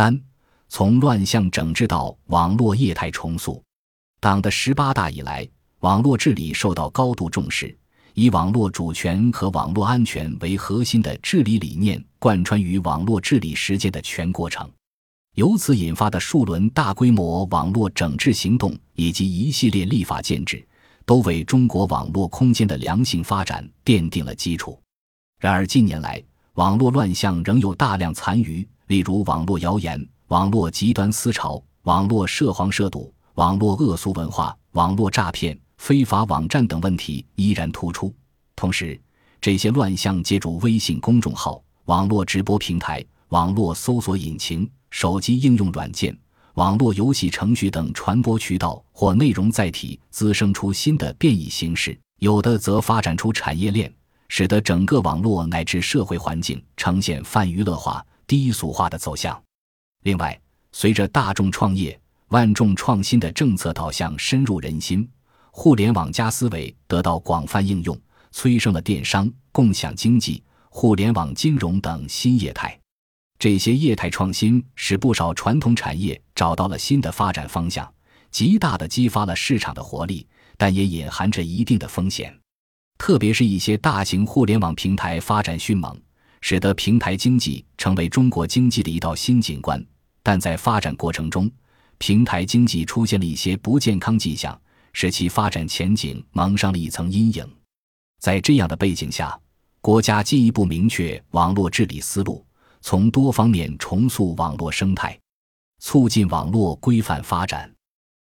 三、从乱象整治到网络业态重塑。党的十八大以来，网络治理受到高度重视，以网络主权和网络安全为核心的治理理念贯穿于网络治理实践的全过程。由此引发的数轮大规模网络整治行动以及一系列立法建制，都为中国网络空间的良性发展奠定了基础。然而，近年来网络乱象仍有大量残余，例如网络谣言、网络极端思潮、网络涉黄涉赌、网络恶俗文化、网络诈骗、非法网站等问题依然突出。同时，这些乱象借助微信公众号、网络直播平台、网络搜索引擎。手机应用软件、网络游戏程序等传播渠道或内容载体滋生出新的变异形式，有的则发展出产业链，使得整个网络乃至社会环境呈现泛娱乐化、低俗化的走向。另外，随着大众创业、万众创新的政策导向深入人心，互联网加思维得到广泛应用，催生了电商、共享经济、互联网金融等新业态。这些业态创新使不少传统产业找到了新的发展方向，极大地激发了市场的活力，但也隐含着一定的风险。特别是一些大型互联网平台发展迅猛，使得平台经济成为中国经济的一道新景观。但在发展过程中，平台经济出现了一些不健康迹象，使其发展前景蒙上了一层阴影。在这样的背景下，国家进一步明确网络治理思路。从多方面重塑网络生态，促进网络规范发展。